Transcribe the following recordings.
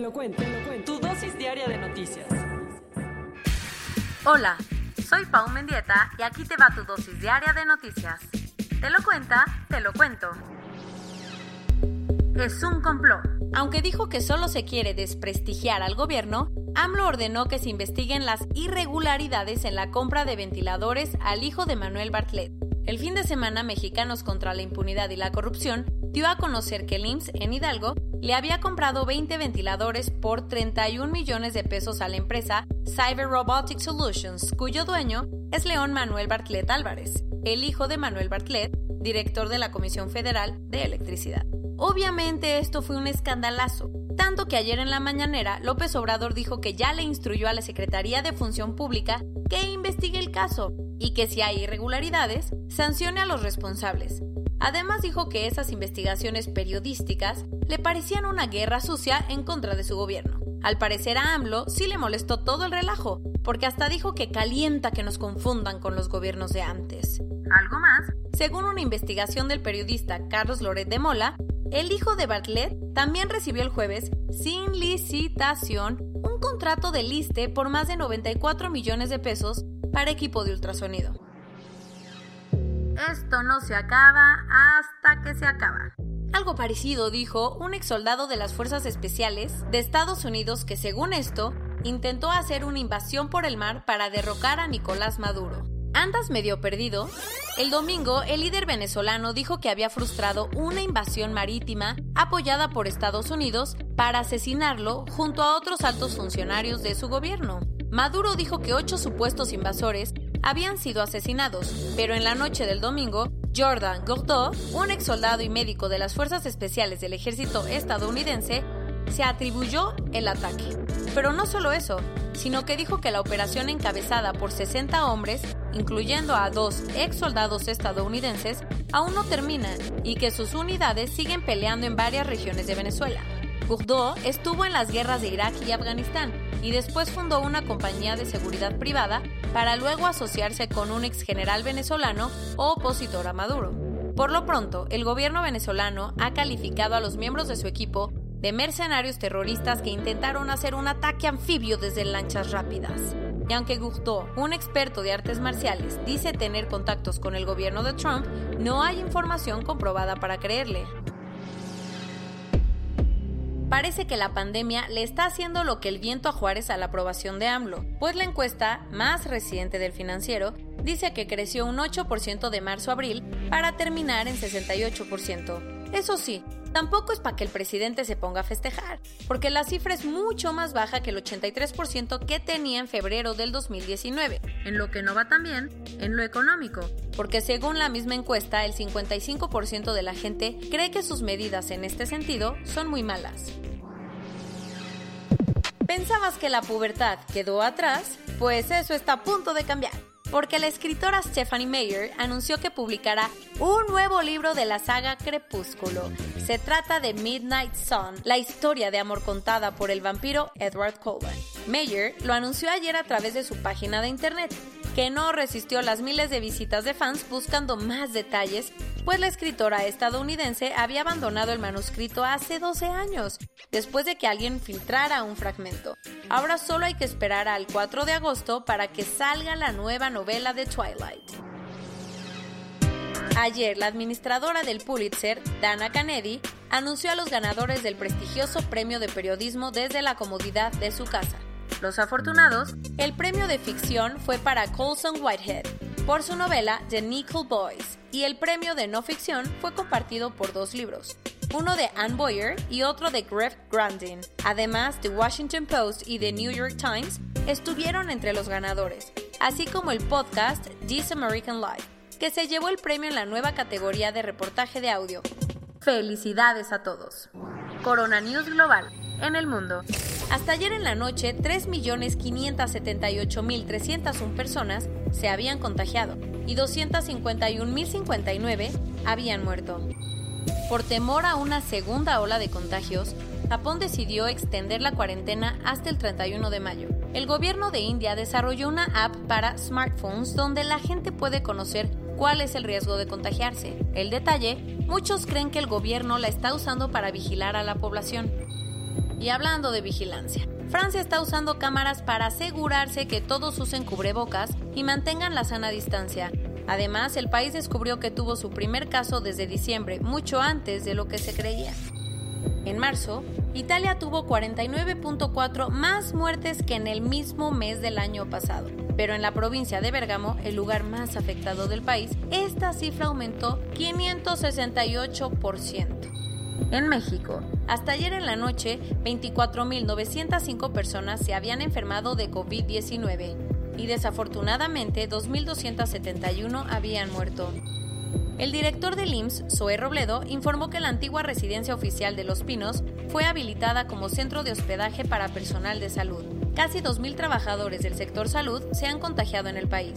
Te lo cuento, te lo cuento. Tu dosis diaria de noticias. Hola, soy Pau Mendieta y aquí te va tu dosis diaria de noticias. Te lo cuenta, te lo cuento. Es un complot. Aunque dijo que solo se quiere desprestigiar al gobierno, AMLO ordenó que se investiguen las irregularidades en la compra de ventiladores al hijo de Manuel Bartlett. El fin de semana, Mexicanos contra la Impunidad y la Corrupción dio a conocer que el IMSS en Hidalgo le había comprado 20 ventiladores por 31 millones de pesos a la empresa Cyber Robotic Solutions, cuyo dueño es León Manuel Bartlett Álvarez, el hijo de Manuel Bartlett, director de la Comisión Federal de Electricidad. Obviamente esto fue un escandalazo, tanto que ayer en la mañanera López Obrador dijo que ya le instruyó a la Secretaría de Función Pública que investigue el caso y que si hay irregularidades, sancione a los responsables. Además dijo que esas investigaciones periodísticas le parecían una guerra sucia en contra de su gobierno. Al parecer a AMLO sí le molestó todo el relajo, porque hasta dijo que calienta que nos confundan con los gobiernos de antes. Algo más, según una investigación del periodista Carlos Loret de Mola, el hijo de Bartlett también recibió el jueves, sin licitación, un contrato de liste por más de 94 millones de pesos para equipo de ultrasonido. Esto no se acaba hasta que se acaba. Algo parecido dijo un ex soldado de las Fuerzas Especiales de Estados Unidos que según esto intentó hacer una invasión por el mar para derrocar a Nicolás Maduro. ¿Andas medio perdido? El domingo, el líder venezolano dijo que había frustrado una invasión marítima apoyada por Estados Unidos para asesinarlo junto a otros altos funcionarios de su gobierno. Maduro dijo que ocho supuestos invasores habían sido asesinados, pero en la noche del domingo, Jordan Gordo, un ex soldado y médico de las Fuerzas Especiales del Ejército estadounidense, se atribuyó el ataque. Pero no solo eso, sino que dijo que la operación encabezada por 60 hombres, incluyendo a dos ex soldados estadounidenses, aún no termina y que sus unidades siguen peleando en varias regiones de Venezuela. Bourdeau estuvo en las guerras de Irak y Afganistán y después fundó una compañía de seguridad privada para luego asociarse con un ex general venezolano o opositor a Maduro. Por lo pronto, el gobierno venezolano ha calificado a los miembros de su equipo de mercenarios terroristas que intentaron hacer un ataque anfibio desde lanchas rápidas. Y aunque Gusto, un experto de artes marciales, dice tener contactos con el gobierno de Trump, no hay información comprobada para creerle. Parece que la pandemia le está haciendo lo que el viento a Juárez a la aprobación de AMLO, pues la encuesta más reciente del financiero dice que creció un 8% de marzo a abril para terminar en 68%. Eso sí, tampoco es para que el presidente se ponga a festejar, porque la cifra es mucho más baja que el 83% que tenía en febrero del 2019, en lo que no va tan bien en lo económico, porque según la misma encuesta, el 55% de la gente cree que sus medidas en este sentido son muy malas. ¿Pensabas que la pubertad quedó atrás? Pues eso está a punto de cambiar porque la escritora Stephanie Meyer anunció que publicará un nuevo libro de la saga Crepúsculo. Se trata de Midnight Sun, la historia de amor contada por el vampiro Edward Cullen. Meyer lo anunció ayer a través de su página de internet, que no resistió las miles de visitas de fans buscando más detalles pues la escritora estadounidense había abandonado el manuscrito hace 12 años, después de que alguien filtrara un fragmento. Ahora solo hay que esperar al 4 de agosto para que salga la nueva novela de Twilight. Ayer, la administradora del Pulitzer, Dana Kennedy, anunció a los ganadores del prestigioso premio de periodismo desde la comodidad de su casa. Los afortunados, el premio de ficción fue para Colson Whitehead, por su novela The Nickel Boys, y el premio de no ficción fue compartido por dos libros, uno de Anne Boyer y otro de Greg Grandin. Además, The Washington Post y The New York Times estuvieron entre los ganadores, así como el podcast This American Life, que se llevó el premio en la nueva categoría de reportaje de audio. Felicidades a todos. Corona News Global en el mundo. Hasta ayer en la noche, 3.578.301 personas se habían contagiado y 251.059 habían muerto. Por temor a una segunda ola de contagios, Japón decidió extender la cuarentena hasta el 31 de mayo. El gobierno de India desarrolló una app para smartphones donde la gente puede conocer cuál es el riesgo de contagiarse. El detalle, muchos creen que el gobierno la está usando para vigilar a la población. Y hablando de vigilancia, Francia está usando cámaras para asegurarse que todos usen cubrebocas y mantengan la sana distancia. Además, el país descubrió que tuvo su primer caso desde diciembre, mucho antes de lo que se creía. En marzo, Italia tuvo 49.4 más muertes que en el mismo mes del año pasado, pero en la provincia de Bergamo, el lugar más afectado del país, esta cifra aumentó 568%. En México, hasta ayer en la noche, 24.905 personas se habían enfermado de COVID-19 y desafortunadamente 2.271 habían muerto. El director del IMSS, Zoe Robledo, informó que la antigua residencia oficial de Los Pinos fue habilitada como centro de hospedaje para personal de salud. Casi 2.000 trabajadores del sector salud se han contagiado en el país.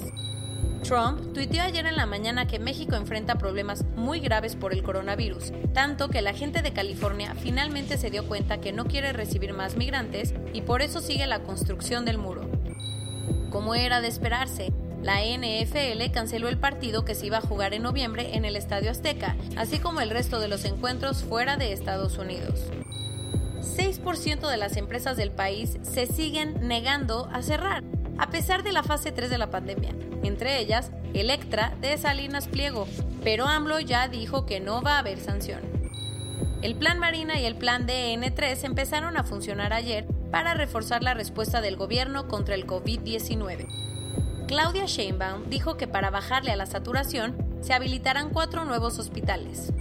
Trump tuiteó ayer en la mañana que México enfrenta problemas muy graves por el coronavirus, tanto que la gente de California finalmente se dio cuenta que no quiere recibir más migrantes y por eso sigue la construcción del muro. Como era de esperarse, la NFL canceló el partido que se iba a jugar en noviembre en el Estadio Azteca, así como el resto de los encuentros fuera de Estados Unidos. 6% de las empresas del país se siguen negando a cerrar, a pesar de la fase 3 de la pandemia, entre ellas Electra de Salinas Pliego, pero AMLO ya dijo que no va a haber sanción. El Plan Marina y el Plan DN3 empezaron a funcionar ayer para reforzar la respuesta del gobierno contra el COVID-19. Claudia Sheinbaum dijo que para bajarle a la saturación se habilitarán cuatro nuevos hospitales.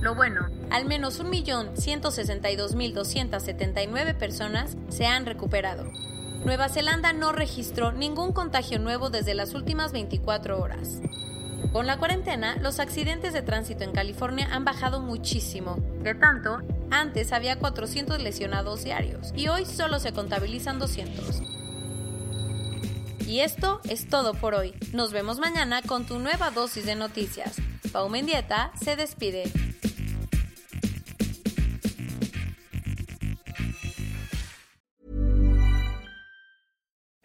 Lo bueno, al menos 1.162.279 personas se han recuperado. Nueva Zelanda no registró ningún contagio nuevo desde las últimas 24 horas. Con la cuarentena, los accidentes de tránsito en California han bajado muchísimo. De tanto, antes había 400 lesionados diarios y hoy solo se contabilizan 200. Y esto es todo por hoy. Nos vemos mañana con tu nueva dosis de noticias. Pau Mendieta se despide.